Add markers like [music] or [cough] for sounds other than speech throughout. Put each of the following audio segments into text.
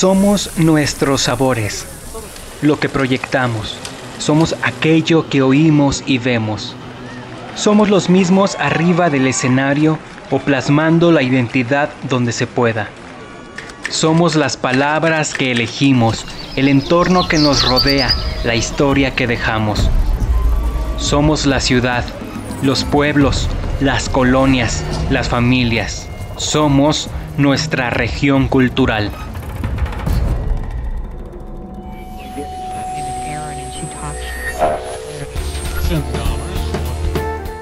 Somos nuestros sabores, lo que proyectamos. Somos aquello que oímos y vemos. Somos los mismos arriba del escenario o plasmando la identidad donde se pueda. Somos las palabras que elegimos, el entorno que nos rodea, la historia que dejamos. Somos la ciudad, los pueblos, las colonias, las familias. Somos nuestra región cultural.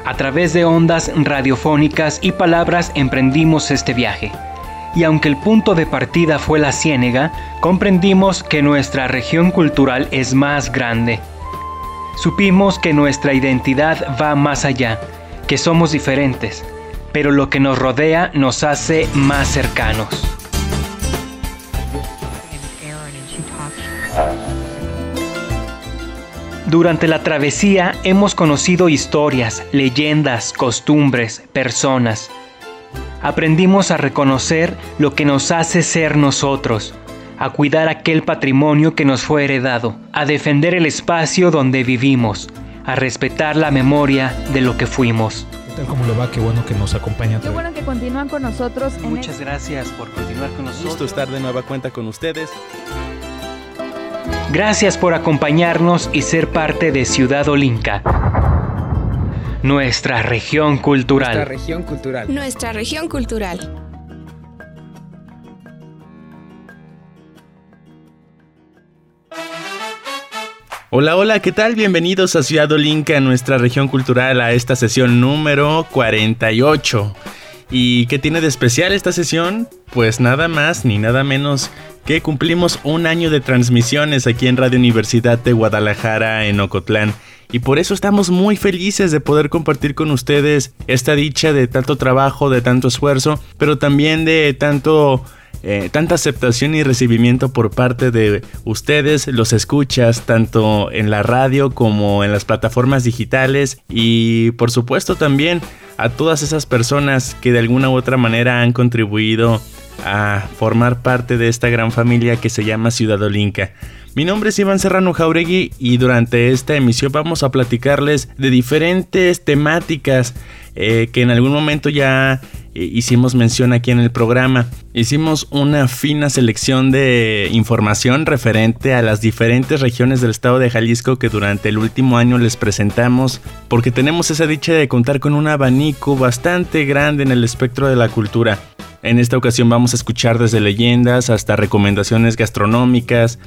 A través de ondas radiofónicas y palabras emprendimos este viaje. Y aunque el punto de partida fue la Ciénega, comprendimos que nuestra región cultural es más grande. Supimos que nuestra identidad va más allá, que somos diferentes, pero lo que nos rodea nos hace más cercanos. Durante la travesía hemos conocido historias, leyendas, costumbres, personas. Aprendimos a reconocer lo que nos hace ser nosotros, a cuidar aquel patrimonio que nos fue heredado, a defender el espacio donde vivimos, a respetar la memoria de lo que fuimos. ¿Qué tal cómo le va? Qué bueno que nos acompaña. Qué bueno que continúan con nosotros en Muchas este- gracias por continuar con nosotros. Gusto estar de nueva cuenta con ustedes. Gracias por acompañarnos y ser parte de Ciudad Olinca, nuestra región cultural. Nuestra región cultural. Nuestra región cultural. Hola, hola, ¿qué tal? Bienvenidos a Ciudad Olinca, nuestra región cultural, a esta sesión número 48. ¿Y qué tiene de especial esta sesión? Pues nada más ni nada menos que cumplimos un año de transmisiones aquí en Radio Universidad de Guadalajara en Ocotlán. Y por eso estamos muy felices de poder compartir con ustedes esta dicha de tanto trabajo, de tanto esfuerzo, pero también de tanto eh, tanta aceptación y recibimiento por parte de ustedes, los escuchas, tanto en la radio como en las plataformas digitales y por supuesto también a todas esas personas que de alguna u otra manera han contribuido a formar parte de esta gran familia que se llama Ciudad Olinca. Mi nombre es Iván Serrano Jauregui y durante esta emisión vamos a platicarles de diferentes temáticas eh, que en algún momento ya hicimos mención aquí en el programa. Hicimos una fina selección de información referente a las diferentes regiones del estado de Jalisco que durante el último año les presentamos porque tenemos esa dicha de contar con un abanico bastante grande en el espectro de la cultura. En esta ocasión vamos a escuchar desde leyendas hasta recomendaciones gastronómicas,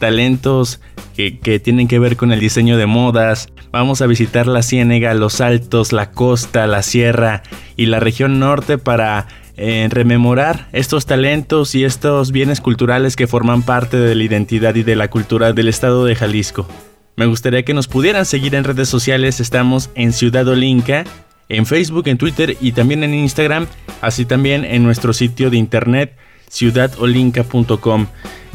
talentos que, tienen que ver con el diseño de modas. Vamos a visitar la Ciénega, los Altos, la costa, la sierra y la región norte para eh, rememorar estos talentos y estos bienes culturales que forman parte de la identidad y de la cultura del estado de Jalisco. Me gustaría que nos pudieran seguir en redes sociales, estamos en Ciudad Olinca, en Facebook, en Twitter y también en Instagram, así también en nuestro sitio de internet ciudadolinca.com.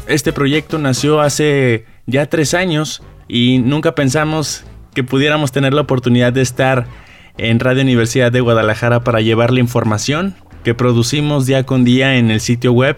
Este proyecto nació hace ya tres años y nunca pensamos que pudiéramos tener la oportunidad de estar en Radio Universidad de Guadalajara para llevar la información que producimos día con día en el sitio web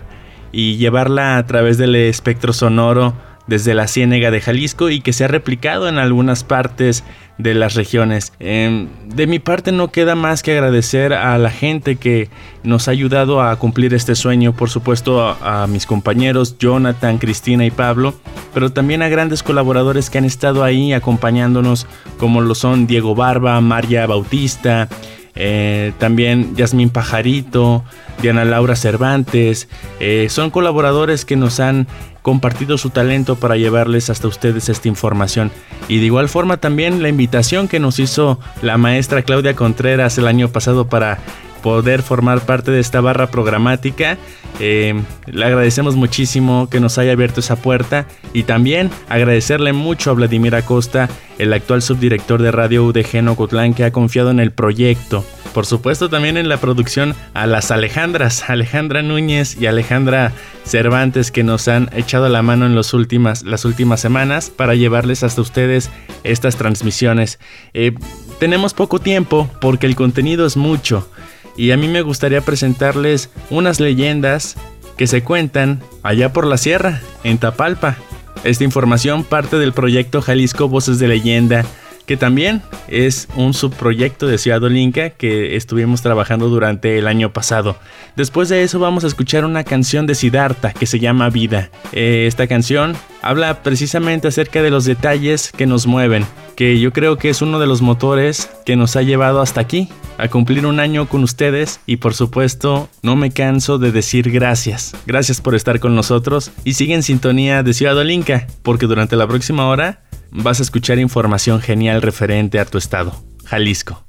y llevarla a través del espectro sonoro desde la Ciénega de Jalisco y que se ha replicado en algunas partes de las regiones. Eh, de mi parte no queda más que agradecer a la gente que nos ha ayudado a cumplir este sueño, por supuesto a, a, mis compañeros Jonathan, Cristina y Pablo, pero también a grandes colaboradores que han estado ahí acompañándonos, como lo son Diego Barba, María Bautista, eh, también Yasmín Pajarito, Diana Laura Cervantes, eh, son colaboradores que nos han compartido su talento para llevarles hasta ustedes esta información. Y de igual forma también la invitación que nos hizo la maestra Claudia Contreras el año pasado para poder formar parte de esta barra programática. Eh, le agradecemos muchísimo que nos haya abierto esa puerta y también agradecerle mucho a Vladimir Acosta, el actual subdirector de Radio UDG Nocotlán, que ha confiado en el proyecto. Por supuesto también en la producción a las Alejandras, Alejandra Núñez y Alejandra Cervantes que nos han echado la mano en los últimas, las últimas semanas para llevarles hasta ustedes estas transmisiones. Eh, tenemos poco tiempo porque el contenido es mucho y a mí me gustaría presentarles unas leyendas que se cuentan allá por la sierra, en Tapalpa. Esta información parte del proyecto Jalisco Voces de Leyenda que también es un subproyecto de Ciudad Olinka que estuvimos trabajando durante el año pasado. Después de eso vamos a escuchar una canción de Siddhartha que se llama Vida. Eh, esta canción habla precisamente acerca de los detalles que nos mueven, que yo creo que es uno de los motores que nos ha llevado hasta aquí, a cumplir un año con ustedes y por supuesto no me canso de decir gracias. Gracias por estar con nosotros y sigue en sintonía de Ciudad Olinka, porque durante la próxima hora vas a escuchar información genial referente a tu estado, Jalisco.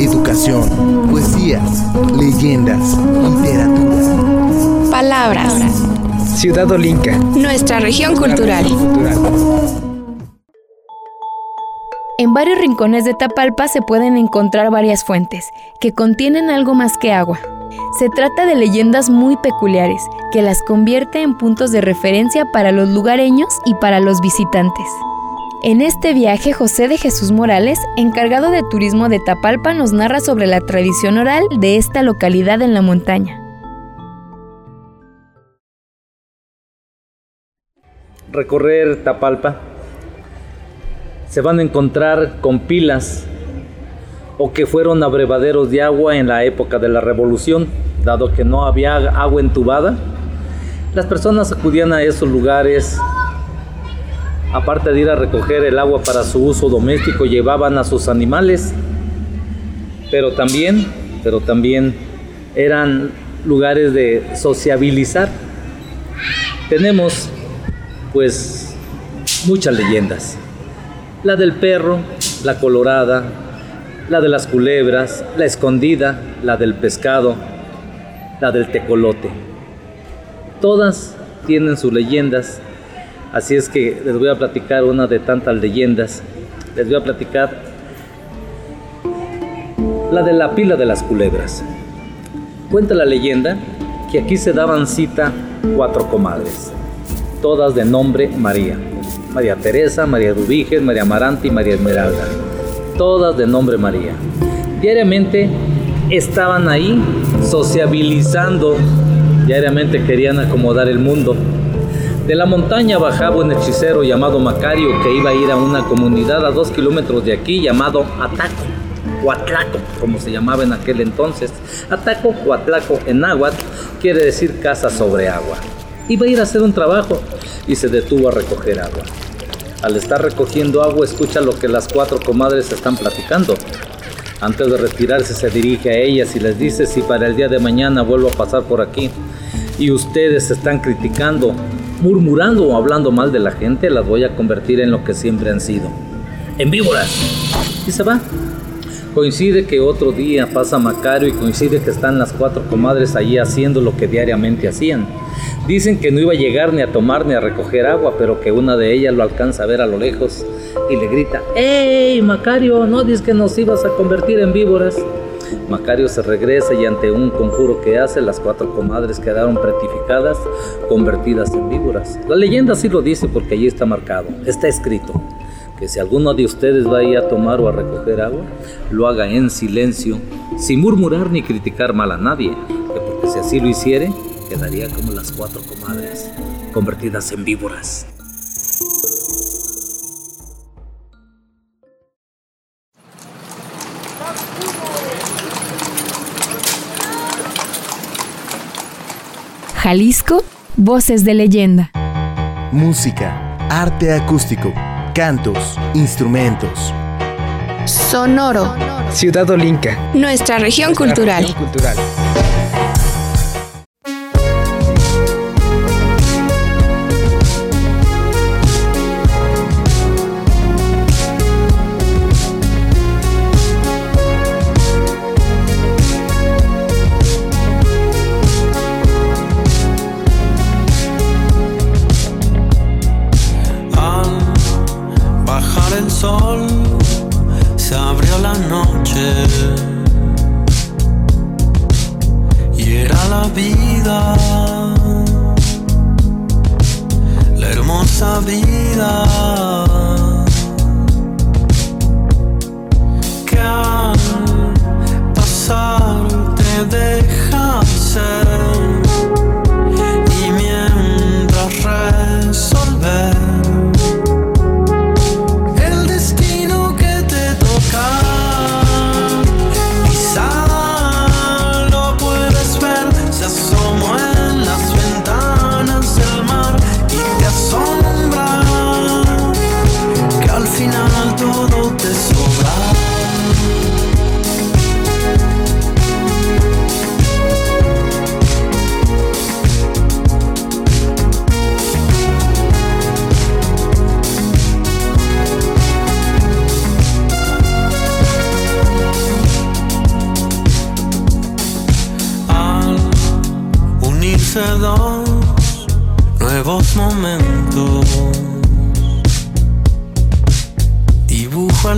Educación, poesías, leyendas, literatura. Palabras. Ciudad Olinca. Nuestra región cultural. En varios rincones de Tapalpa se pueden encontrar varias fuentes que contienen algo más que agua. Se trata de leyendas muy peculiares que las convierte en puntos de referencia para los lugareños y para los visitantes. En este viaje, José de Jesús Morales, encargado de turismo de Tapalpa, nos narra sobre la tradición oral de esta localidad en la montaña. Recorrer Tapalpa, se van a encontrar con pilas o que fueron abrevaderos de agua en la época de la revolución, dado que no había agua entubada. Las personas acudían a esos lugares, aparte de ir a recoger el agua para su uso doméstico, llevaban a sus animales, pero también, pero también eran lugares de sociabilizar. Tenemos pues muchas leyendas. La del perro, la colorada, la de las culebras, la escondida, la del pescado, la del tecolote. Todas tienen sus leyendas, así es que les voy a platicar una de tantas leyendas. Les voy a platicar la de la pila de las culebras. Cuenta la leyenda que aquí se daban cita cuatro comadres, todas de nombre María. María Teresa, María Dubiges, María Amarante y María Esmeralda todas de nombre María. Diariamente estaban ahí sociabilizando, diariamente querían acomodar el mundo. De la montaña bajaba un hechicero llamado Macario que iba a ir a una comunidad a dos kilómetros de aquí llamado Ataco o Atlaco, como se llamaba en aquel entonces. Ataco o Atlaco en náhuatl quiere decir casa sobre agua. Iba a ir a hacer un trabajo y se detuvo a recoger agua. Al estar recogiendo agua, escucha lo que las cuatro comadres están platicando. Antes de retirarse, se dirige a ellas y les dice: Si para el día de mañana vuelvo a pasar por aquí y ustedes están criticando, murmurando o hablando mal de la gente, las voy a convertir en lo que siempre han sido: en víboras. Y se va. Coincide que otro día pasa Macario y coincide que están las cuatro comadres allí haciendo lo que diariamente hacían. Dicen que no iba a llegar ni a tomar ni a recoger agua, pero que una de ellas lo alcanza a ver a lo lejos y le grita, ¡Ey, Macario! ¿No dices que nos ibas a convertir en víboras? Macario se regresa y ante un conjuro que hace, las cuatro comadres quedaron pretificadas, convertidas en víboras. La leyenda sí lo dice porque allí está marcado, está escrito que si alguno de ustedes va a ir a tomar o a recoger agua, lo haga en silencio, sin murmurar ni criticar mal a nadie, que porque si así lo hiciere, quedaría como las cuatro comadres, convertidas en víboras. Jalisco, voces de leyenda. Música, arte acústico, cantos, instrumentos. Sonoro. Ciudad Olinca. Nuestra región cultural. Región cultural.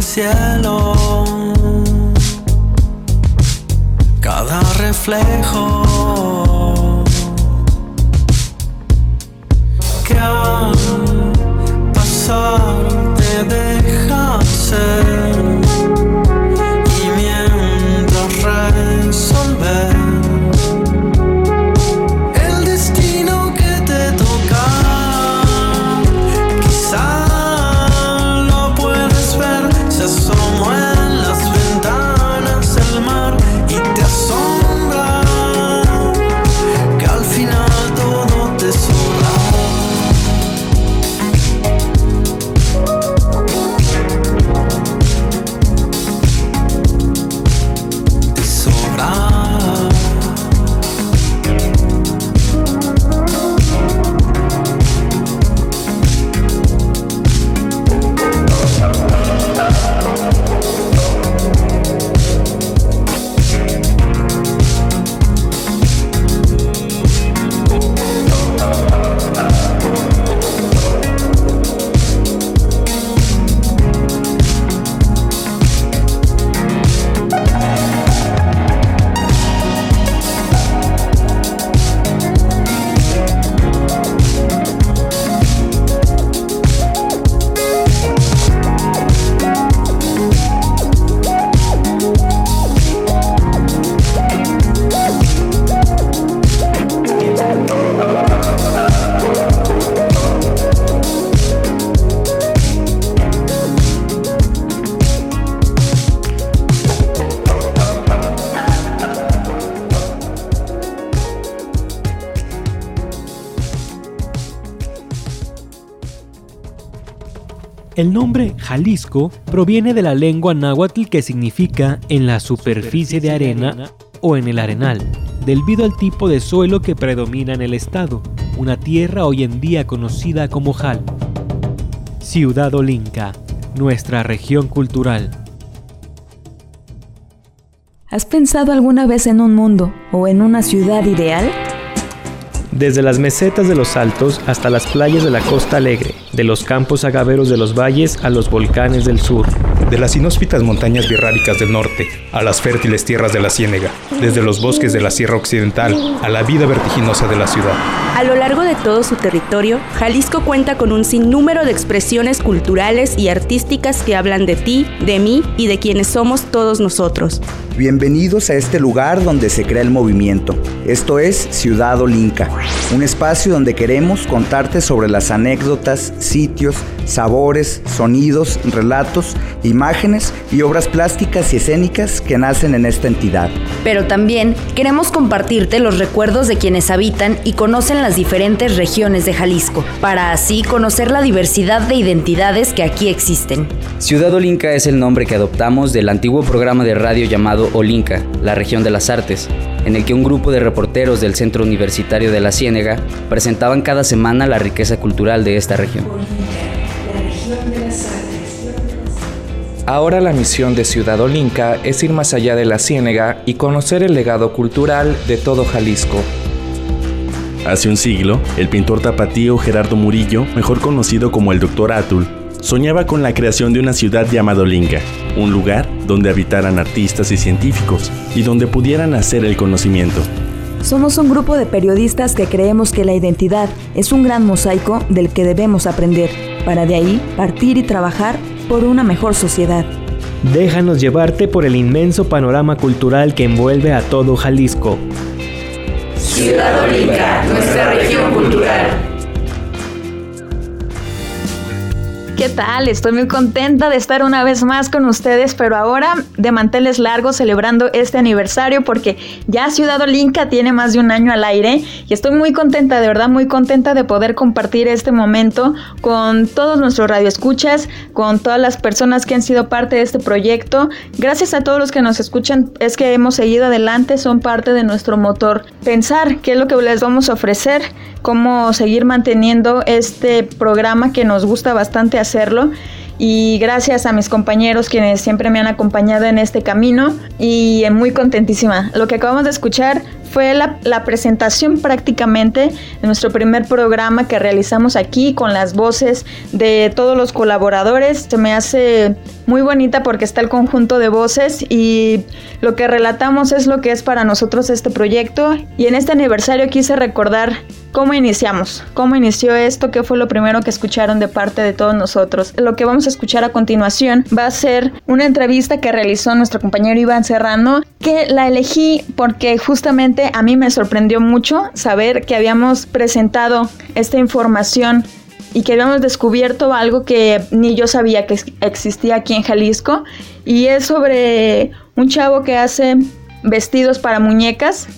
Cielo. Cada reflejo que al pasar te deja ser El nombre Jalisco proviene de la lengua náhuatl que significa en la superficie de arena o en el arenal, debido al tipo de suelo que predomina en el estado, una tierra hoy en día conocida como Jal. Ciudad Olinca, nuestra región cultural. ¿Has pensado alguna vez en un mundo o en una ciudad ideal? Desde las mesetas de los altos hasta las playas de la costa alegre, de los campos agaveros de los valles a los volcanes del sur. De las inhóspitas montañas birráricas del norte a las fértiles tierras de la Ciénega, desde los bosques de la Sierra Occidental a la vida vertiginosa de la ciudad. A lo largo de todo su territorio, Jalisco cuenta con un sinnúmero de expresiones culturales y artísticas que hablan de ti, de mí y de quienes somos todos nosotros. Bienvenidos a este lugar donde se crea el movimiento. Esto es Ciudad Olinca, un espacio donde queremos contarte sobre las anécdotas, sitios, sabores, sonidos, relatos, imágenes y obras plásticas y escénicas que nacen en esta entidad. Pero también queremos compartirte los recuerdos de quienes habitan y conocen las diferentes regiones de Jalisco, para así conocer la diversidad de identidades que aquí existen. Ciudad Olinca es el nombre que adoptamos del antiguo programa de radio llamado Olinca, la región de las artes, en el que un grupo de reporteros del Centro Universitario de la Ciénega presentaban cada semana la riqueza cultural de esta región. Ahora la misión de Ciudad Olinca es ir más allá de la Ciénega y conocer el legado cultural de todo Jalisco. Hace un siglo, el pintor tapatío Gerardo Murillo, mejor conocido como el Dr. Atul, soñaba con la creación de una ciudad llamada Olinca, un lugar donde habitaran artistas y científicos y donde pudieran hacer el conocimiento. Somos un grupo de periodistas que creemos que la identidad es un gran mosaico del que debemos aprender, para de ahí partir y trabajar por una mejor sociedad. Déjanos llevarte por el inmenso panorama cultural que envuelve a todo Jalisco. Ciudad Olinca, nuestra región cultural. ¿Qué tal? Estoy muy contenta de estar una vez más con ustedes, pero ahora de manteles largos celebrando este aniversario porque ya Ciudad Olinca tiene más de un año al aire y estoy muy contenta, de verdad muy contenta de poder compartir este momento con todos nuestros radioescuchas, con todas las personas que han sido parte de este proyecto. Gracias a todos los que nos escuchan, es que hemos seguido adelante, son parte de nuestro motor. Pensar qué es lo que les vamos a ofrecer, cómo seguir manteniendo este programa que nos gusta bastante hacerlo y gracias a mis compañeros quienes siempre me han acompañado en este camino y muy contentísima. Lo que acabamos de escuchar fue la, la, presentación prácticamente de nuestro primer programa que realizamos aquí con las voces de todos los colaboradores. Se me hace muy bonita porque está el conjunto de voces y lo que relatamos es lo que es para nosotros este proyecto. Y en este aniversario quise recordar cómo iniciamos, cómo inició esto, qué fue lo primero que escucharon de parte de todos nosotros. Lo que vamos a escuchar a continuación va a ser una entrevista que realizó nuestro compañero Iván Serrano, que la elegí porque justamente a mí me sorprendió mucho saber que habíamos presentado esta información y que habíamos descubierto algo que ni yo sabía que existía aquí en Jalisco y es sobre un chavo que hace vestidos para muñecas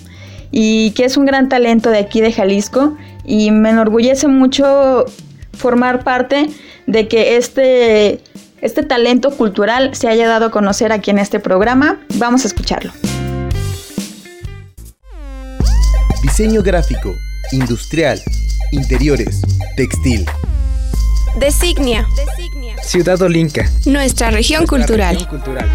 y que es un gran talento de aquí de Jalisco y me enorgullece mucho formar parte de que este, este talento cultural se haya dado a conocer aquí en este programa. Vamos a escucharlo. Diseño gráfico, industrial, interiores, textil. Designia. Ciudad Olinca. Nuestra región Nuestra cultural. región cultural.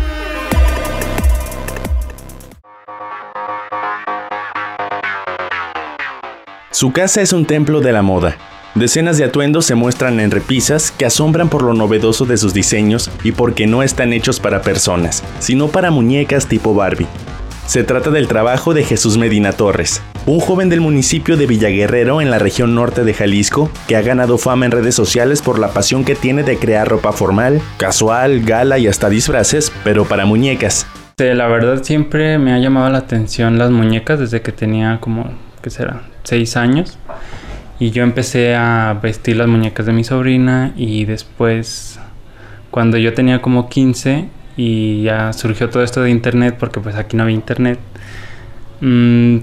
Su casa es un templo de la moda. Decenas de atuendos se muestran en repisas que asombran por lo novedoso de sus diseños y porque no están hechos para personas, sino para muñecas tipo Barbie. Se trata del trabajo de Jesús Medina Torres, un joven del municipio de Villaguerrero en la región norte de Jalisco que ha ganado fama en redes sociales por la pasión que tiene de crear ropa formal, casual, gala y hasta disfraces, pero para muñecas. La verdad siempre me ha llamado la atención las muñecas desde que tenía como, ¿qué será? Seis años. Y yo empecé a vestir las muñecas de mi sobrina y después, cuando yo tenía como 15 y ya surgió todo esto de internet, porque pues aquí no había internet, mm,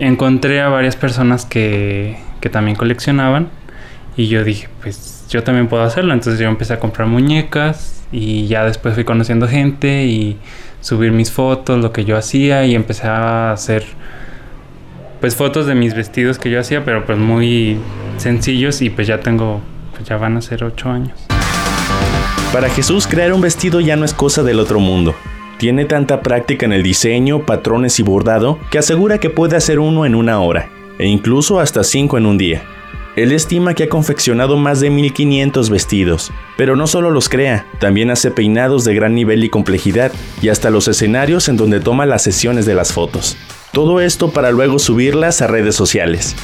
encontré a varias personas que, que también coleccionaban y yo dije, pues yo también puedo hacerlo. Entonces yo empecé a comprar muñecas y ya después fui conociendo gente y subir mis fotos, lo que yo hacía y empecé a hacer pues fotos de mis vestidos que yo hacía, pero pues muy sencillos y pues ya tengo, pues ya van a ser ocho años. Para Jesús crear un vestido ya no es cosa del otro mundo. Tiene tanta práctica en el diseño, patrones y bordado que asegura que puede hacer uno en una hora, e incluso hasta cinco en un día. Él estima que ha confeccionado más de 1500 vestidos, pero no solo los crea, también hace peinados de gran nivel y complejidad, y hasta los escenarios en donde toma las sesiones de las fotos. Todo esto para luego subirlas a redes sociales.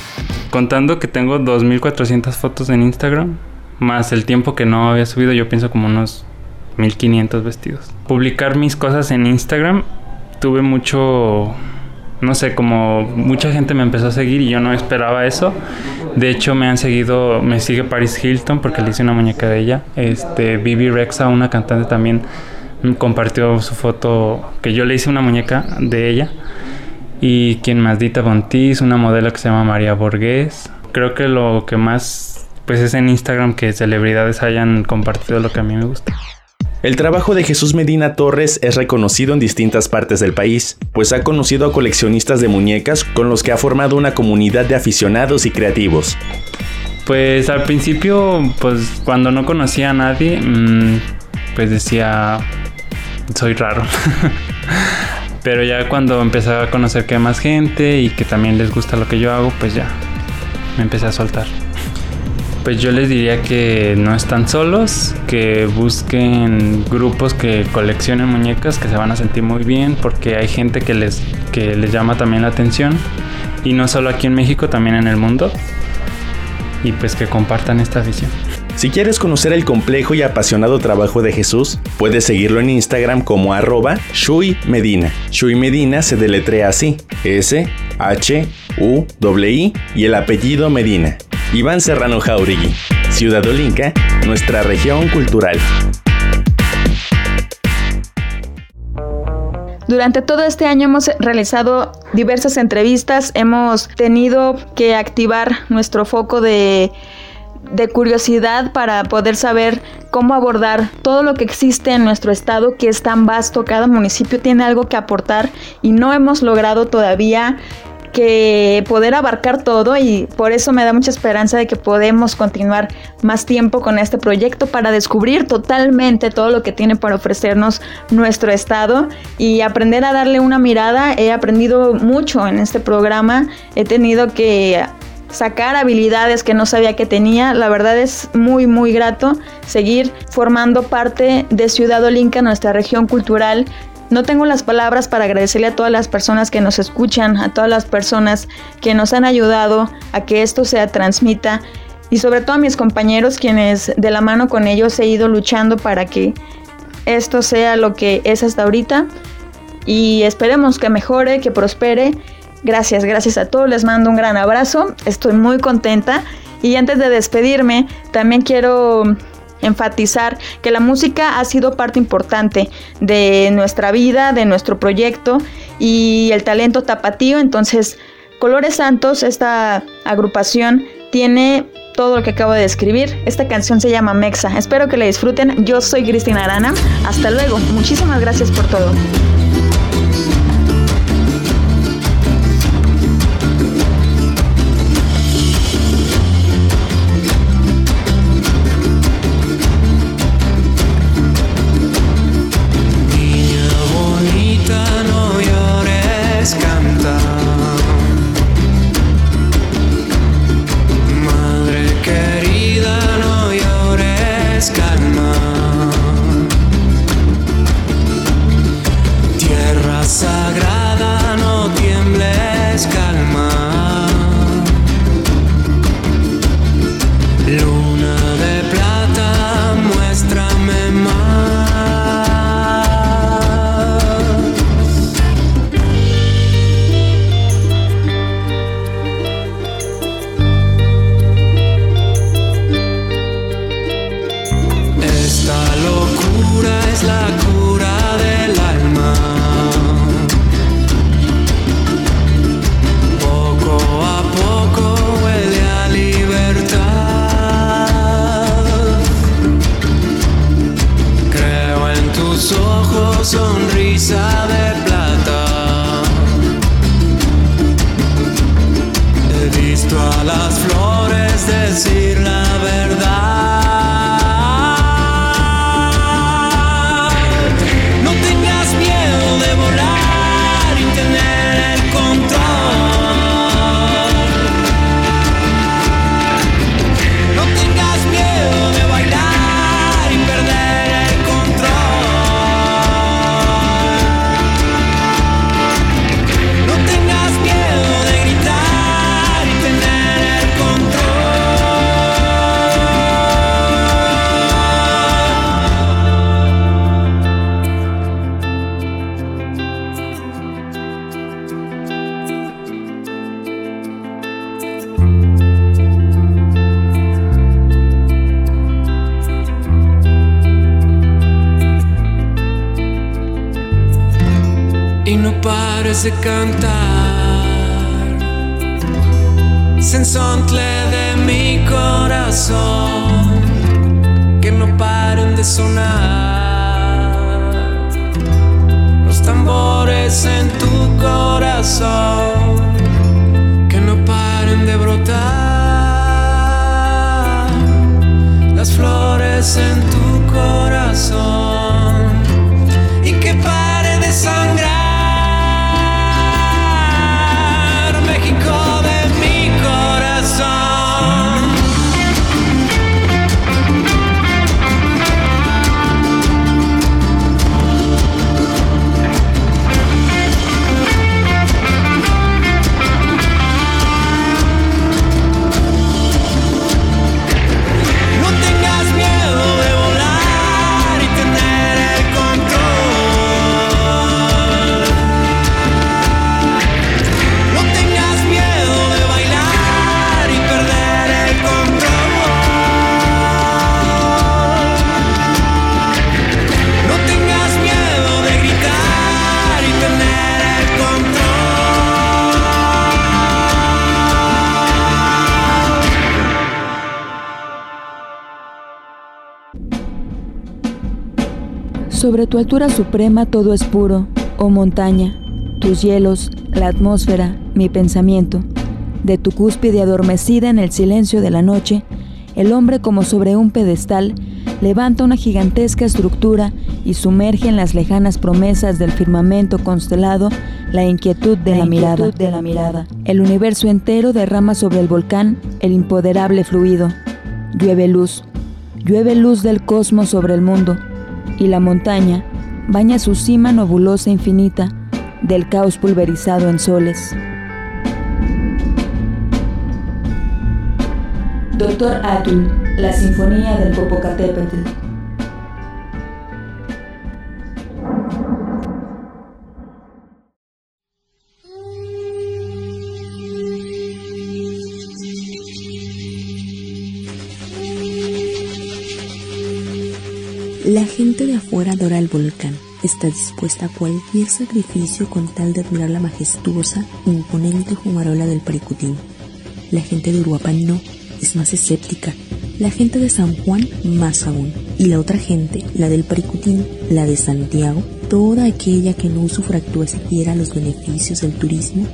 Contando que tengo 2400 fotos en Instagram, más el tiempo que no había subido, yo pienso como unos 1500 vestidos. Publicar mis cosas en Instagram, tuve mucho, no sé, como mucha gente me empezó a seguir y yo no esperaba eso. De hecho, me han seguido, me sigue Paris Hilton porque le hice una muñeca de ella. Este, Bibi Rexa, una cantante también, compartió su foto, que yo le hice una muñeca de ella. Y quien más, Dita Bontis, una modelo que se llama María Borges. Creo que lo que más, pues es en Instagram que celebridades hayan compartido lo que a mí me gusta. El trabajo de Jesús Medina Torres es reconocido en distintas partes del país, pues ha conocido a coleccionistas de muñecas con los que ha formado una comunidad de aficionados y creativos. Pues al principio, pues cuando no conocía a nadie, mm, pues decía, soy raro. [laughs] Pero ya cuando empecé a conocer que hay más gente y que también les gusta lo que yo hago, pues ya me empecé a soltar. Pues yo les diría que no están solos, que busquen grupos que coleccionen muñecas, que se van a sentir muy bien, porque hay gente que les que les llama también la atención. Y no solo aquí en México, también en el mundo. Y pues que compartan esta visión. Si quieres conocer el complejo y apasionado trabajo de Jesús, puedes seguirlo en Instagram como arroba Shui Medina. Shui Medina se deletrea así, S, H, U, I y el apellido Medina. Iván Serrano Jauregui, Ciudad Olinca, nuestra región cultural. Durante todo este año hemos realizado diversas entrevistas, hemos tenido que activar nuestro foco de de curiosidad para poder saber cómo abordar todo lo que existe en nuestro estado, que es tan vasto, cada municipio tiene algo que aportar y no hemos logrado todavía que poder abarcar todo y por eso me da mucha esperanza de que podemos continuar más tiempo con este proyecto para descubrir totalmente todo lo que tiene para ofrecernos nuestro estado y aprender a darle una mirada. He aprendido mucho en este programa, he tenido que sacar habilidades que no sabía que tenía. La verdad es muy, muy grato seguir formando parte de Ciudad Olinca, nuestra región cultural. No tengo las palabras para agradecerle a todas las personas que nos escuchan, a todas las personas que nos han ayudado a que esto se transmita y sobre todo a mis compañeros quienes de la mano con ellos he ido luchando para que esto sea lo que es hasta ahorita y esperemos que mejore, que prospere Gracias, gracias a todos. Les mando un gran abrazo. Estoy muy contenta. Y antes de despedirme, también quiero enfatizar que la música ha sido parte importante de nuestra vida, de nuestro proyecto y el talento tapatío. Entonces, Colores Santos, esta agrupación, tiene todo lo que acabo de describir. Esta canción se llama Mexa. Espero que la disfruten. Yo soy Cristina Arana. Hasta luego. Muchísimas gracias por todo. De cantar. Sensontle de mi corazón, que no paren de sonar. Los tambores en tu corazón, que no paren de brotar. Las flores en tu corazón, y que pare de sangrar. Sobre tu altura suprema todo es puro, oh montaña, tus hielos, la atmósfera, mi pensamiento. De tu cúspide adormecida en el silencio de la noche, el hombre como sobre un pedestal levanta una gigantesca estructura y sumerge en las lejanas promesas del firmamento constelado la inquietud de la, mirada. de la mirada. El universo entero derrama sobre el volcán el impoderable fluido. Llueve luz, llueve luz del cosmos sobre el mundo, y la montaña baña su cima nebulosa infinita del caos pulverizado en soles. Doctor Atul, la Sinfonía del Popocatépetl. Volcán, está dispuesta a cualquier sacrificio con tal de admirar la majestuosa, imponente fumarola del Paricutín. La gente de Uruapan no, es más escéptica, la gente de San Juan más aún, y la otra gente, la del Paricutín, la de Santiago, toda aquella que no usufructúe siquiera los beneficios del turismo,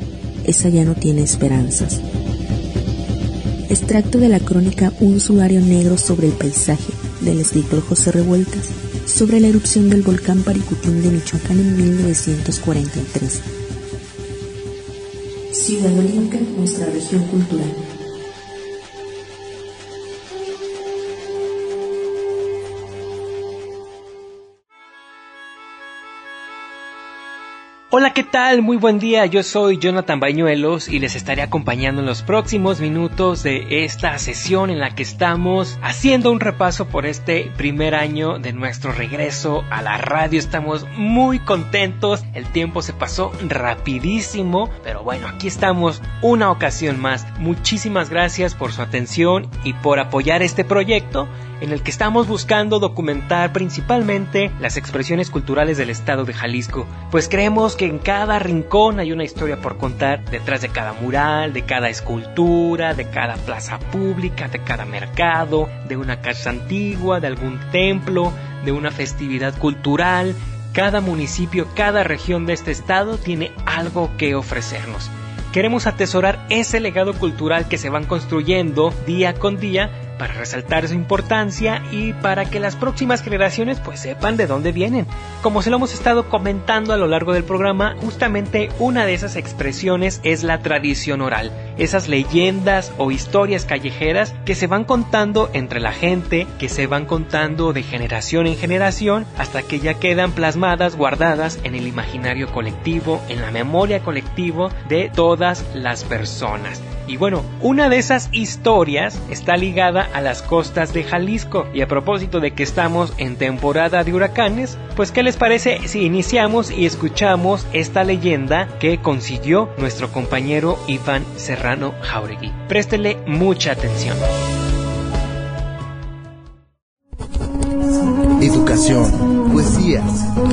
esa ya no tiene esperanzas. Extracto de la crónica Un sulario negro sobre el paisaje del escritor José Revueltas sobre la erupción del volcán Paricutín de Michoacán en 1943. Ciudad Olímpica, nuestra región cultural. Hola, ¿qué tal? Muy buen día, yo soy Jonathan Bañuelos y les estaré acompañando en los próximos minutos de esta sesión en la que estamos haciendo un repaso por este primer año de nuestro regreso a la radio. Estamos muy contentos, el tiempo se pasó rapidísimo, pero bueno, aquí estamos una ocasión más. Muchísimas gracias por su atención y por apoyar este proyecto en el que estamos buscando documentar principalmente las expresiones culturales del estado de Jalisco, pues creemos que en cada rincón hay una historia por contar, detrás de cada mural, de cada escultura, de cada plaza pública, de cada mercado, de una casa antigua, de algún templo, de una festividad cultural. Cada municipio, cada región de este estado tiene algo que ofrecernos. Queremos atesorar ese legado cultural que se van construyendo día con día para resaltar su importancia y para que las próximas generaciones pues sepan de dónde vienen. Como se lo hemos estado comentando a lo largo del programa, justamente una de esas expresiones es la tradición oral, esas leyendas o historias callejeras que se van contando entre la gente, que se van contando de generación en generación hasta que ya quedan plasmadas, guardadas en el imaginario colectivo, en la memoria colectivo de todas las personas. Y bueno, una de esas historias está ligada a las costas de Jalisco. Y a propósito de que estamos en temporada de huracanes, pues ¿qué les parece si iniciamos y escuchamos esta leyenda que consiguió nuestro compañero Iván Serrano Jauregui? Préstele mucha atención. Educación, poesías,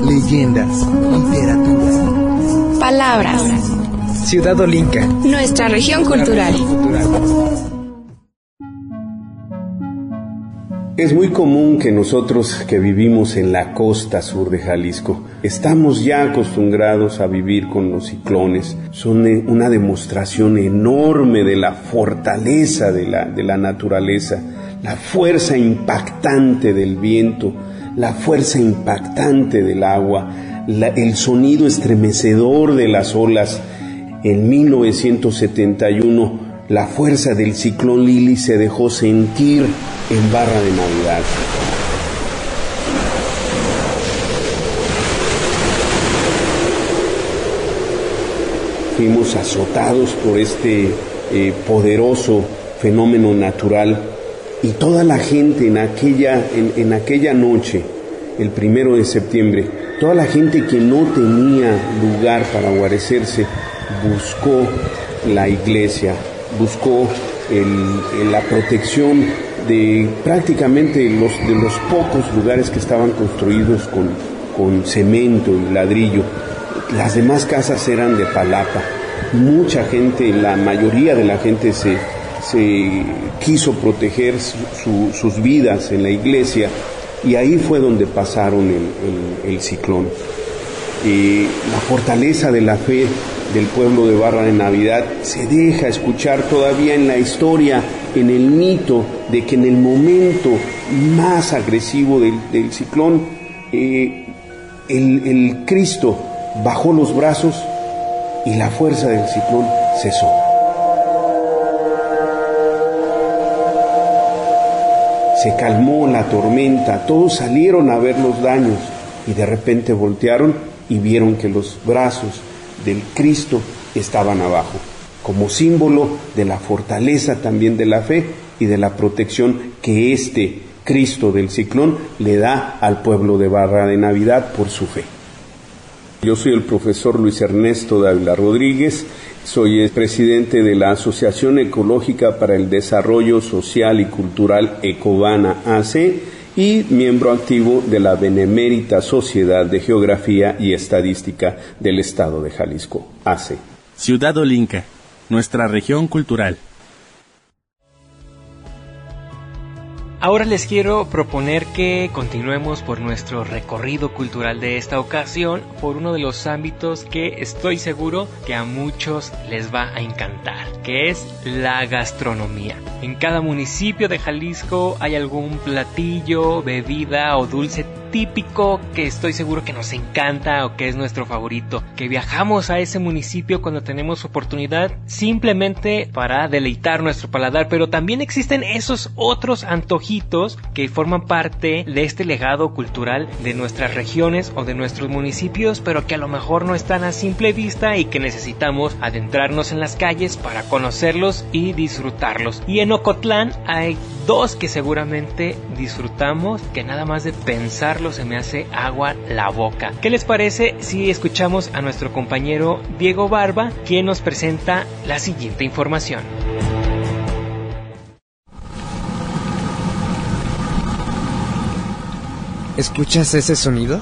leyendas, literatura. Palabras. Ciudad Olinca. Nuestra región cultural. Es muy común que nosotros que vivimos en la costa sur de Jalisco estamos ya acostumbrados a vivir con los ciclones. Son eh, una demostración enorme de la fortaleza de la, de la naturaleza, la fuerza impactante del viento, la fuerza impactante del agua, el sonido estremecedor de las olas. En 1971 la fuerza del ciclón Lili se dejó sentir en Barra de Navidad. Fuimos azotados por este eh, poderoso fenómeno natural y toda la gente en aquella, en, en aquella noche, el primero de septiembre, toda la gente que no tenía lugar para guarecerse, buscó la iglesia, buscó la protección de prácticamente los, de los pocos lugares que estaban construidos con, con cemento y ladrillo. Las demás casas eran de palapa. Mucha gente, la mayoría de la gente se, se quiso proteger sus vidas en la iglesia y ahí fue donde pasaron el, el ciclón. Y la fortaleza de la fe del pueblo de Barra de Navidad se deja escuchar todavía en la historia, en el mito de que en el momento más agresivo del, ciclón, eh, el, el Cristo bajó los brazos y la fuerza del ciclón cesó. Se calmó la tormenta, todos salieron a ver los daños y de repente voltearon y vieron que los brazos del Cristo estaban abajo, como símbolo de la fortaleza también de la fe y de la protección que este Cristo del ciclón le da al pueblo de Barra de Navidad por su fe. Yo soy el profesor Luis Ernesto Dávila Rodríguez, soy el presidente de la Asociación Ecológica para el Desarrollo Social y Cultural Ecobana AC y miembro activo de la Benemérita Sociedad de Geografía y Estadística del Estado de Jalisco, ACE. Ciudad Olinca, nuestra región cultural. Ahora les quiero proponer que continuemos por nuestro recorrido cultural de esta ocasión por uno de los ámbitos que estoy seguro que a muchos les va a encantar, que es la gastronomía. En cada municipio de Jalisco hay algún platillo, bebida o dulce típico que estoy seguro que nos encanta o que es nuestro favorito, que viajamos a ese municipio cuando tenemos oportunidad simplemente para deleitar nuestro paladar, pero también existen esos otros antojitos que forman parte de este legado cultural de nuestras regiones o de nuestros municipios, pero que a lo mejor no están a simple vista y que necesitamos adentrarnos en las calles para conocerlos y disfrutarlos. Y en Ocotlán hay dos que seguramente disfrutamos que nada más de pensar se me hace agua la boca. ¿Qué les parece si escuchamos a nuestro compañero Diego Barba, quien nos presenta la siguiente información? ¿Escuchas ese sonido?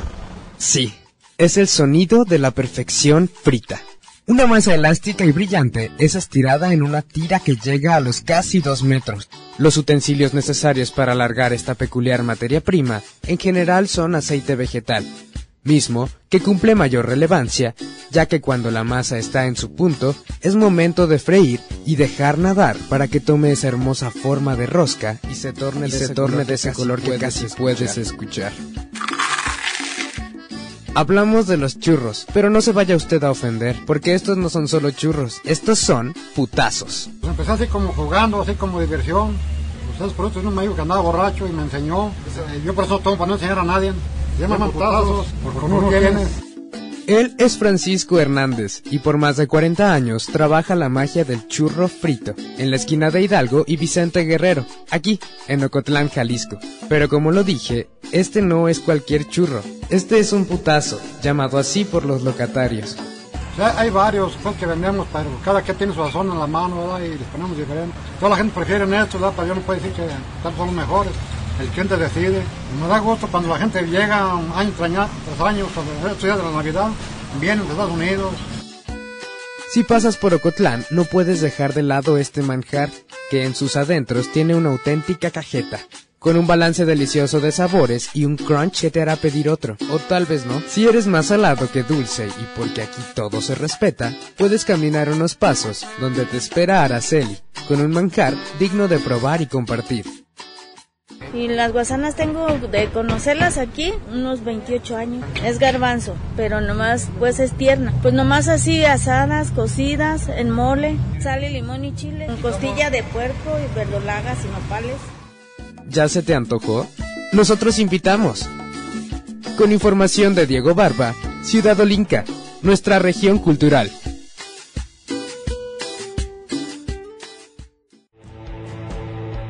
Sí, es el sonido de la perfección frita. Una masa elástica y brillante es estirada en una tira que llega a los casi dos metros. Los utensilios necesarios para alargar esta peculiar materia prima en general son aceite vegetal, mismo que cumple mayor relevancia, ya que cuando la masa está en su punto, es momento de freír y dejar nadar para que tome esa hermosa forma de rosca y se torne, de, ese torne de ese color que casi puedes escuchar. Hablamos de los churros, pero no se vaya usted a ofender, porque estos no son solo churros, estos son putazos. Pues empecé así como jugando, así como diversión. Ustedes por eso no me dijo que andaba borracho y me enseñó. Yo por eso tomo para no enseñar a nadie. Llaman putazos, porque uno tienes. Él es Francisco Hernández y por más de 40 años trabaja la magia del churro frito en la esquina de Hidalgo y Vicente Guerrero, aquí en Ocotlán, Jalisco. Pero como lo dije, este no es cualquier churro, este es un putazo, llamado así por los locatarios. hay varios pues, que vendemos, pero cada quien tiene su sazón en la mano y les ponemos diferentes. Toda la gente prefiere esto, ¿verdad? pero yo no puedo decir que son los mejores el cliente decide. Me da gusto cuando la gente llega año tras año, sobre estos días de la Navidad, vienen de Estados Unidos. Si pasas por Ocotlán, no puedes dejar de lado este manjar, que en sus adentros tiene una auténtica cajeta, con un balance delicioso de sabores y un crunch que te hará pedir otro, o tal vez no. Si eres más salado que dulce y porque aquí todo se respeta, puedes caminar unos pasos donde te espera Araceli, con un manjar digno de probar y compartir. Y las guasanas tengo de conocerlas aquí unos 28 años. Es garbanzo, pero nomás pues es tierna. Pues nomás así asadas, cocidas, en mole, sale limón y chile, con costilla de puerco y verdolagas y nopales. ¿Ya se te antojó? Nosotros invitamos. Con información de Diego Barba, Ciudad Olinca, nuestra región cultural.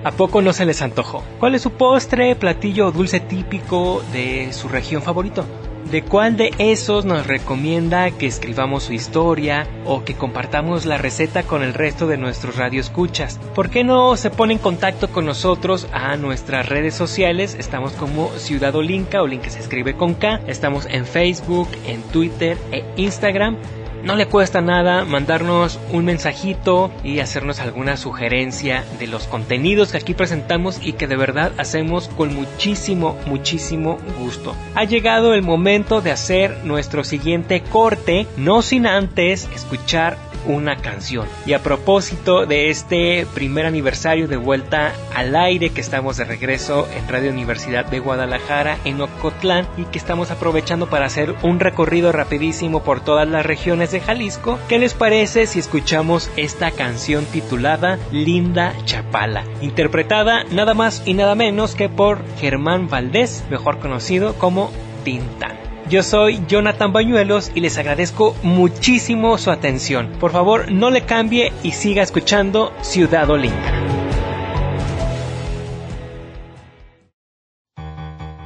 ¿A poco no se les antojó? ¿Cuál es su postre, platillo o dulce típico de su región favorito? ¿De cuál de esos nos recomienda que escribamos su historia o que compartamos la receta con el resto de nuestros radioescuchas? ¿Por qué no se pone en contacto con nosotros a nuestras redes sociales? Estamos como Ciudad Olinca, Olinca se escribe con K. Estamos en Facebook, en Twitter e Instagram no le cuesta nada mandarnos un mensajito y hacernos alguna sugerencia de los contenidos que aquí presentamos y que de verdad hacemos con muchísimo, muchísimo gusto. Ha llegado el momento de hacer nuestro siguiente corte, no sin antes escuchar una canción. Y a propósito de este primer aniversario de vuelta al aire que estamos de regreso en Radio Universidad de Guadalajara en Ocotlán y que estamos aprovechando para hacer un recorrido rapidísimo por todas las regiones de Jalisco, ¿qué les parece si escuchamos esta canción titulada Linda Chapala, interpretada nada más y nada menos que por Germán Valdés, mejor conocido como Tintán? Yo soy Jonathan Bañuelos y les agradezco muchísimo su atención. Por favor, no le cambie y siga escuchando Ciudad Olinka.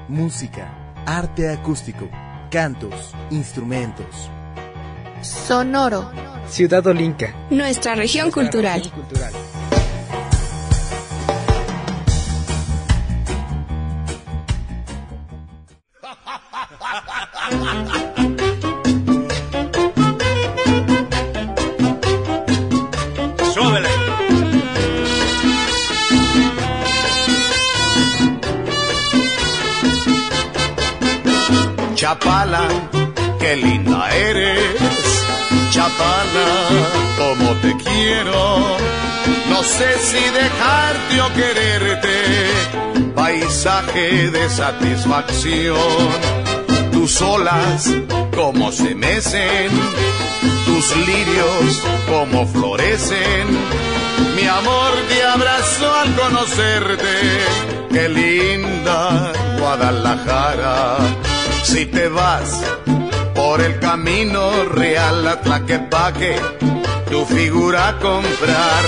Música, arte acústico, cantos, instrumentos. Sonoro. Ciudad Olinka. Nuestra región cultural. Chapala, qué linda eres. Chapala, como te quiero. No sé si dejarte o quererte. Paisaje de satisfacción. Tus olas, como se mecen. Tus lirios, como florecen. Mi amor te abrazó al conocerte. Qué linda Guadalajara. Si te vas por el camino real a Tlaquepaque, tu figura a comprar,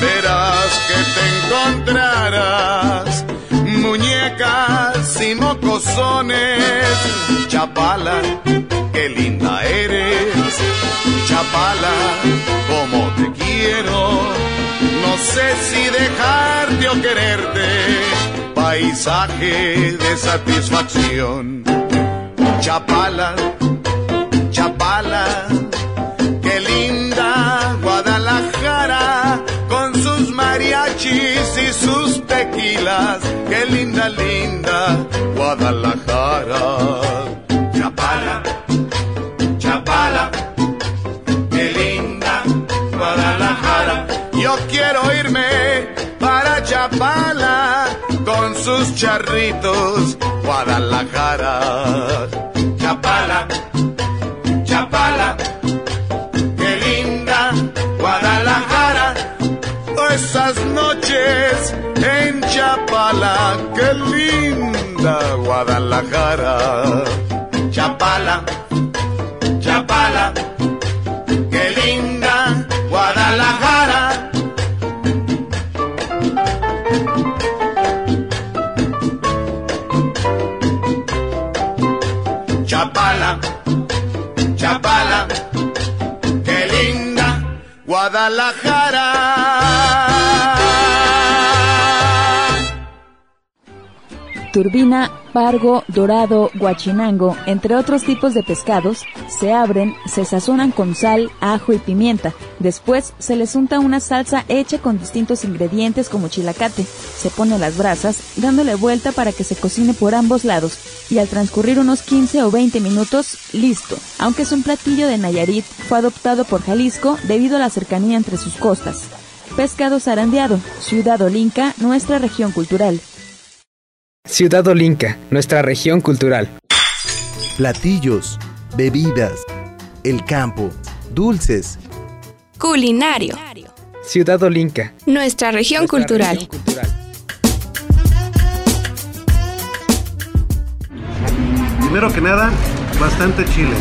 verás que te encontrarás muñecas y mocosones. Chapala, qué linda eres. Chapala, como te quiero. No sé si dejarte o quererte. Paisaje de satisfacción. Chapala, Chapala, qué linda Guadalajara, con sus mariachis y sus tequilas, qué linda, linda Guadalajara. Chapala, Chapala, qué linda Guadalajara. Yo quiero irme para Chapala con sus charritos, Guadalajara. Chapala, Qué linda Guadalajara. Turbina, pargo, dorado, guachinango, entre otros tipos de pescados, se abren, se sazonan con sal, ajo y pimienta. Después se les unta una salsa hecha con distintos ingredientes como chilacate. Se pone las brasas, dándole vuelta para que se cocine por ambos lados. Y al transcurrir unos 15 o 20 minutos, listo. Aunque es un platillo de Nayarit, fue adoptado por Jalisco debido a la cercanía entre sus costas. Pescado zarandeado, Ciudad Olinca, nuestra región cultural. Ciudad Olinca, nuestra región cultural. Platillos, bebidas, el campo, dulces. Culinario. Ciudad Olinca. Nuestra región cultural. Primero que nada, bastante chile.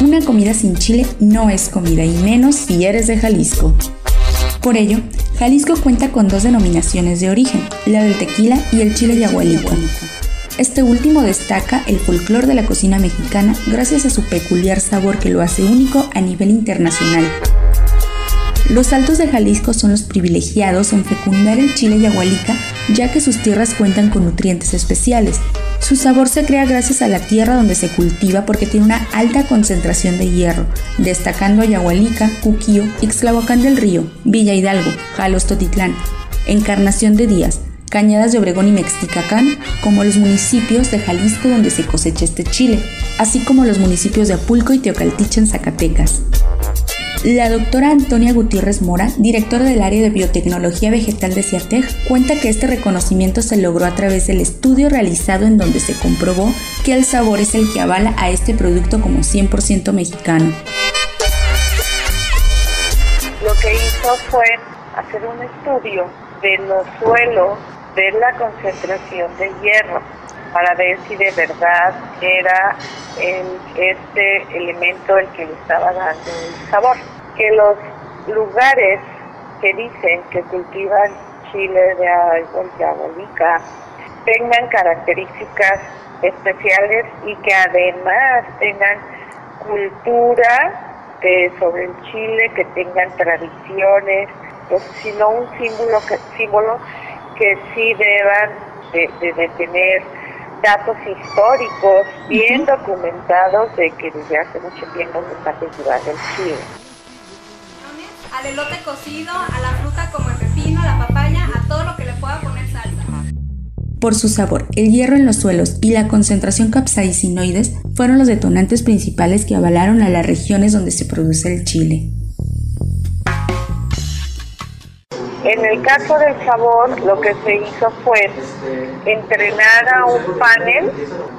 Una comida sin chile no es comida y menos si eres de Jalisco. Por ello, Jalisco cuenta con dos denominaciones de origen, la del tequila y el chile yagualico. Este último destaca el folclor de la cocina mexicana gracias a su peculiar sabor que lo hace único a nivel internacional. Los altos de Jalisco son los privilegiados en fecundar el chile yagualica ya que sus tierras cuentan con nutrientes especiales, Su sabor se crea gracias a la tierra donde se cultiva porque tiene una alta concentración de hierro, destacando Ayahualica, Cuquío, Ixtlahuacán del Río, Villa Hidalgo, Jalos Totitlán, Encarnación de Díaz, Cañadas de Obregón y Mexticacán, como los municipios de Jalisco donde se cosecha este chile, así como los municipios de Apulco y Teocaltiche en Zacatecas. La doctora Antonia Gutiérrez Mora, directora del área de biotecnología vegetal de CIATEC, cuenta que este reconocimiento se logró a través del estudio realizado en donde se comprobó que el sabor es el que avala a este producto como 100% mexicano. Lo que hizo fue hacer un estudio de los suelos de la concentración de hierro para ver si de verdad era este elemento el que le estaba dando el sabor que los lugares que dicen que cultivan chile de diabólica tengan características especiales y que además tengan cultura sobre el chile, que tengan tradiciones, pues, sino un símbolo que, símbolo que sí deban de, tener datos históricos bien documentados de que desde hace mucho tiempo se está cultivando el chile al elote cocido, a la fruta como el pepino, la papaya, a todo lo que le pueda poner salsa. Por su sabor, el hierro en los suelos y la concentración capsaicinoides fueron los detonantes principales que avalaron a las regiones donde se produce el chile. En el caso del sabor, lo que se hizo fue entrenar a un panel,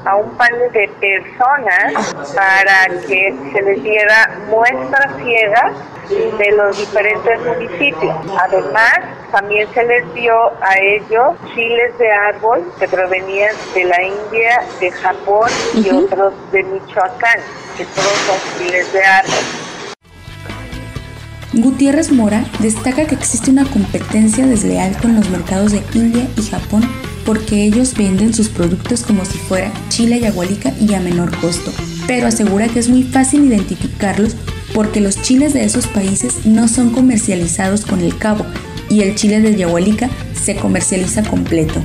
a un panel de personas para que se les diera muestras ciegas de los diferentes municipios. Además, también se les dio a ellos chiles de árbol que provenían de la India, de Japón y otros de Michoacán, que todos son chiles de árbol. Gutiérrez Mora destaca que existe una competencia desleal con los mercados de India y Japón porque ellos venden sus productos como si fuera chile y agualica y a menor costo, pero asegura que es muy fácil identificarlos porque los chiles de esos países no son comercializados con el cabo y el chile de Yahualica se comercializa completo.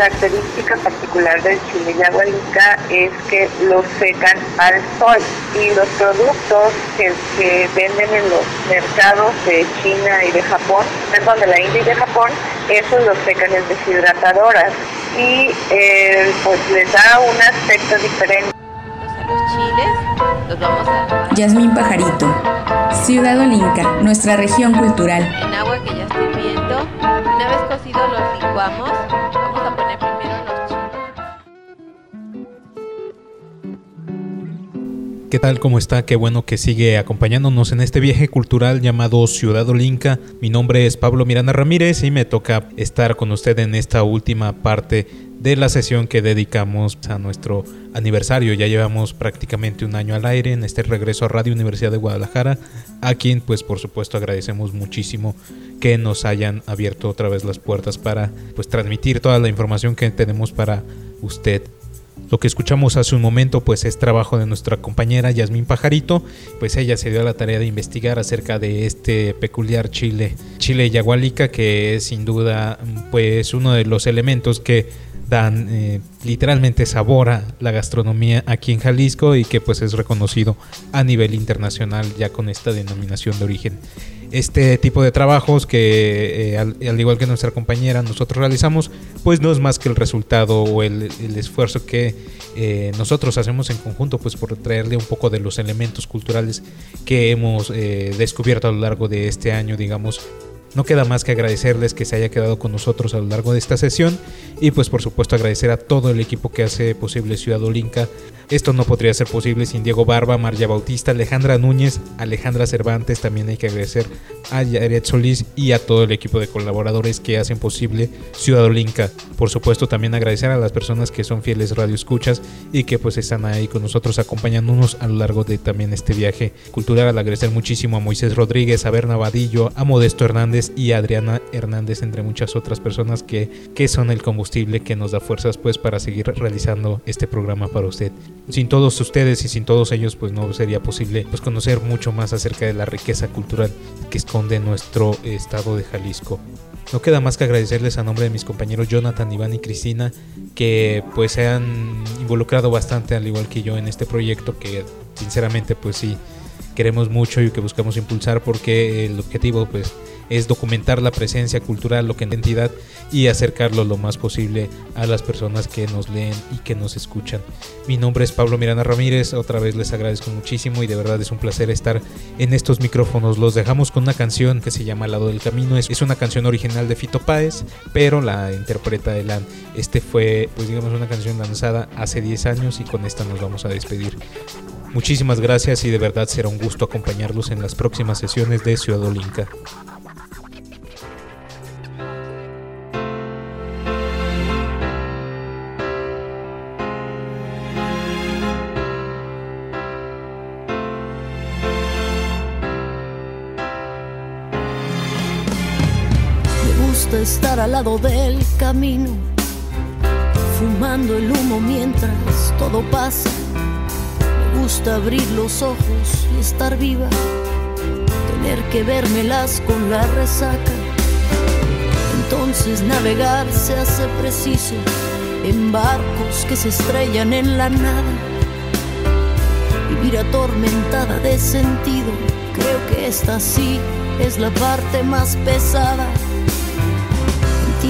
La característica particular del chile yagualica es que lo secan al sol. Y los productos que, venden en los mercados de China y de Japón, perdón, de la India y de Japón, esos los secan en deshidratadoras. Y eh, pues les da un aspecto diferente. Los chiles, los vamos a Yasmín Pajarito, Ciudad Olinca, nuestra región cultural. En agua que ya estoy viendo, una vez cocidos los licuamos, vamos ¿Qué tal? ¿Cómo está? Qué bueno que sigue acompañándonos en este viaje cultural llamado Ciudad Olinca. Mi nombre es Pablo Miranda Ramírez y me toca estar con usted en esta última parte de la sesión que dedicamos a nuestro aniversario. Ya llevamos prácticamente un año al aire en este regreso a Radio Universidad de Guadalajara, a quien pues por supuesto agradecemos muchísimo que nos hayan abierto otra vez las puertas para pues transmitir toda la información que tenemos para usted. Lo que escuchamos hace un momento pues es trabajo de nuestra compañera Yasmín Pajarito, pues ella se dio a la tarea de investigar acerca de este peculiar chile, chile yagualica que es sin duda pues uno de los elementos que dan eh, literalmente sabor a la gastronomía aquí en Jalisco y que pues es reconocido a nivel internacional ya con esta denominación de origen. Este tipo de trabajos que eh, al, igual que nuestra compañera nosotros realizamos pues no es más que el resultado o el, esfuerzo que eh, nosotros hacemos en conjunto pues por traerle un poco de los elementos culturales que hemos descubierto a lo largo de este año digamos no queda más que agradecerles que se haya quedado con nosotros a lo largo de esta sesión y pues por supuesto agradecer a todo el equipo que hace posible Ciudad Olinca. Esto no podría ser posible sin Diego Barba, María Bautista, Alejandra Núñez, Alejandra Cervantes, también hay que agradecer a Yaret Solís y a todo el equipo de colaboradores que hacen posible Ciudad Olinca. Por supuesto también agradecer a las personas que son fieles radio escuchas y que pues están ahí con nosotros acompañándonos a lo largo de también este viaje cultural. Agradecer muchísimo a Moisés Rodríguez, a Berna Vadillo, a Modesto Hernández y a Adriana Hernández, entre muchas otras personas que, que son el combustible que nos da fuerzas pues para seguir realizando este programa para usted. Sin todos ustedes y sin todos ellos pues no sería posible pues conocer mucho más acerca de la riqueza cultural que esconde nuestro estado de Jalisco. no queda más que agradecerles a nombre de mis compañeros Jonathan, Iván y Cristina que pues se han involucrado bastante al igual que yo en este proyecto que sinceramente pues sí queremos mucho y que buscamos impulsar porque el objetivo pues es documentar la presencia cultural, lo que en entidad y acercarlo lo más posible a las personas que nos leen y que nos escuchan. Mi nombre es Pablo Miranda Ramírez, otra vez les agradezco muchísimo y de verdad es un placer estar en estos micrófonos. Los dejamos con una canción que se llama Al lado del camino, es una canción original de Fito Páez, pero la interpreta Elan. Este fue, pues digamos, una canción lanzada hace 10 años y con esta nos vamos a despedir. Muchísimas gracias y de verdad será un gusto acompañarlos en las próximas sesiones de Ciudad Olinca. Lado del camino, fumando el humo mientras todo pasa. Me gusta abrir los ojos y estar viva, tener que vérmelas con la resaca. Entonces navegar se hace preciso en barcos que se estrellan en la nada. Vivir atormentada de sentido, creo que esta sí es la parte más pesada.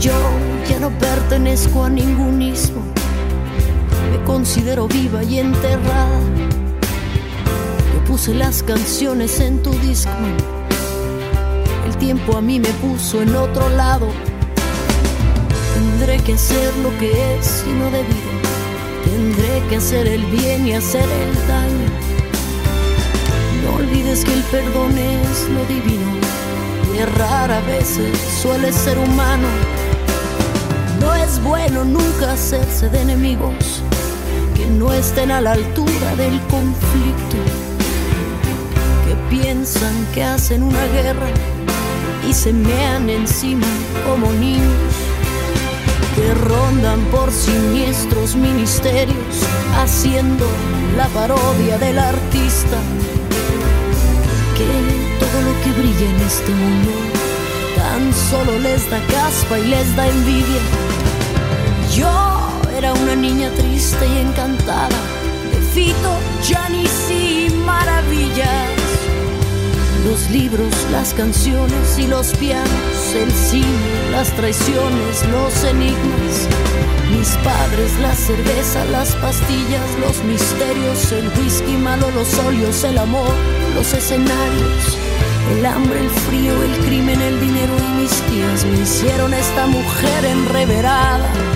Yo ya no pertenezco a ningún ismo, me considero viva y enterrada. Yo puse las canciones en tu disco, el tiempo a mí me puso en otro lado. Tendré que hacer lo que es y no debido, tendré que hacer el bien y hacer el daño. No olvides que el perdón es lo divino y errar a veces suele ser humano. No es bueno nunca hacerse de enemigos que no estén a la altura del conflicto, que piensan que hacen una guerra y se mean encima como niños, que rondan por siniestros ministerios haciendo la parodia del artista que todo lo que brilla en este mundo tan solo les da caspa y les da envidia. Yo era una niña triste y encantada de Fito, Janis y maravillas. Los libros, las canciones y los pianos, el cine, las traiciones, los enigmas. Mis padres, la cerveza, las pastillas, los misterios, el whisky malo, los óleos, el amor, los escenarios, el hambre, el frío, el crimen, el dinero y mis tías me hicieron esta mujer enreverada.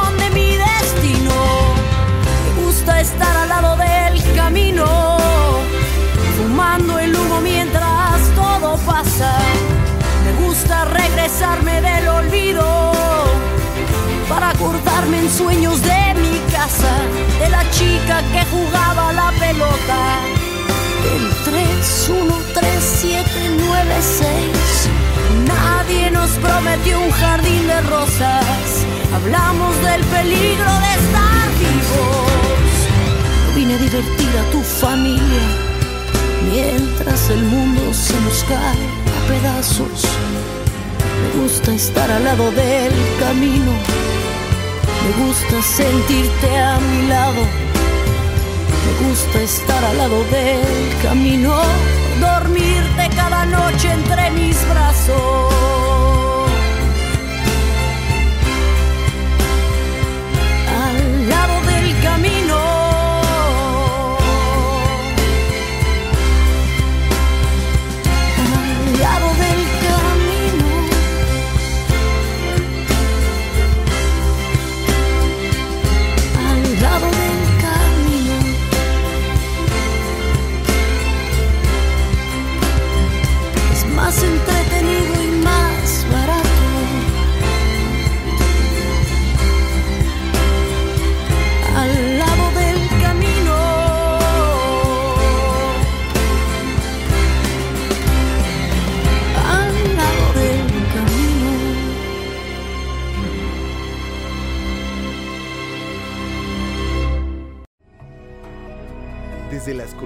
estar al lado del camino, fumando el humo mientras todo pasa. Me gusta regresarme del olvido para acordarme en sueños de mi casa, de la chica que jugaba la pelota. El 313796. Nadie nos prometió un jardín de rosas. Hablamos del peligro de estar vivos. Vine a divertir a tu familia mientras el mundo se nos cae a pedazos. Me gusta estar al lado del camino. Me gusta sentirte a mi lado. Me gusta estar al lado del camino. Dormirte cada noche entre mis brazos.